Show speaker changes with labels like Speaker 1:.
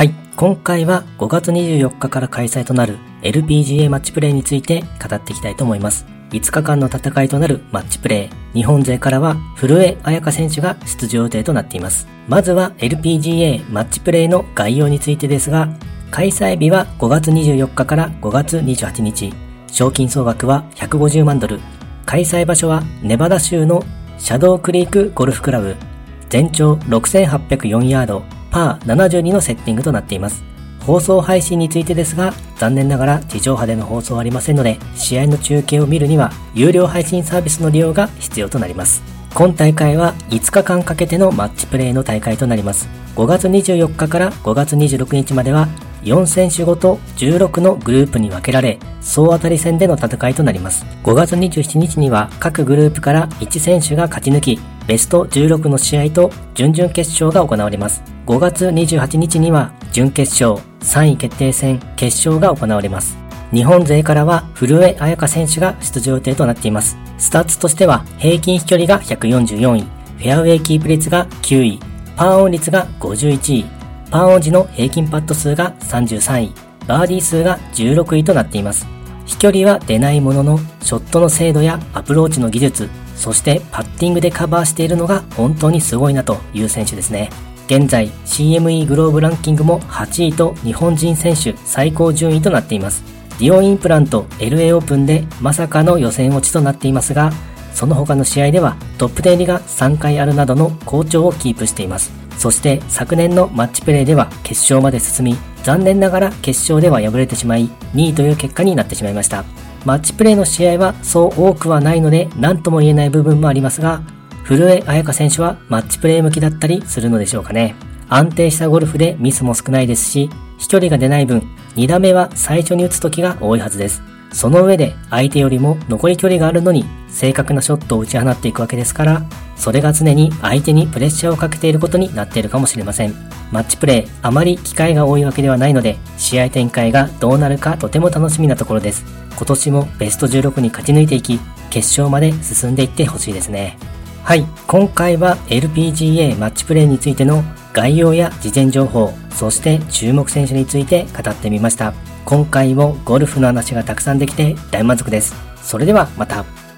Speaker 1: はい、今回は5月24日から開催となる LPGA マッチプレイについて語っていきたいと思います。5日間の戦いとなるマッチプレイ。日本勢からは古江彩香選手が出場予定となっています。まずは LPGA マッチプレイの概要についてですが、開催日は5月24日から5月28日。賞金総額は150万ドル。開催場所はネバダ州のシャドウクリークゴルフクラブ。全長6804ヤード、パー72のセッティングとなっています。放送配信についてですが、残念ながら地上波での放送はありませんので、試合の中継を見るには、有料配信サービスの利用が必要となります。今大会は5日間かけてのマッチプレーの大会となります。5月24日から5月26日までは、4選手ごと16のグループに分けられ、総当たり戦での戦いとなります。5月27日には各グループから1選手が勝ち抜き、ベスト16の試合と準々決勝が行われます。5月28日には準決勝、3位決定戦、決勝が行われます。日本勢からは古江彩佳選手が出場予定となっています。スタッツとしては平均飛距離が144位、フェアウェイキープ率が9位、パーオン率が51位、パーオン時の平均パット数が33位、バーディー数が16位となっています。飛距離は出ないものの、ショットの精度やアプローチの技術、そしてパッティングでカバーしているのが本当にすごいなという選手ですね。現在 CME グローブランキングも8位と日本人選手最高順位となっています。ディオインプラント LA オープンでまさかの予選落ちとなっていますが、その他の試合ではトップ10入りが3回あるなどの好調をキープしています。そして昨年のマッチプレーでは決勝まで進み、残念ながら決勝では敗れてしまい、2位という結果になってしまいました。マッチプレーの試合はそう多くはないので何とも言えない部分もありますが、古江彩香選手はマッチプレー向きだったりするのでしょうかね。安定したゴルフでミスも少ないですし、飛距離が出ない分、2打目は最初に打つ時が多いはずです。その上で相手よりも残り距離があるのに正確なショットを打ち放っていくわけですから、それが常に相手にプレッシャーをかけていることになっているかもしれません。マッチプレー、あまり機会が多いわけではないので、試合展開がどうなるかとても楽しみなところです。今年もベスト16に勝ち抜いていき、決勝まで進んでいってほしいですね。はい、今回は LPGA マッチプレーについての概要や事前情報、そして注目選手について語ってみました。今回もゴルフの話がたくさんできて大満足です。それではまた。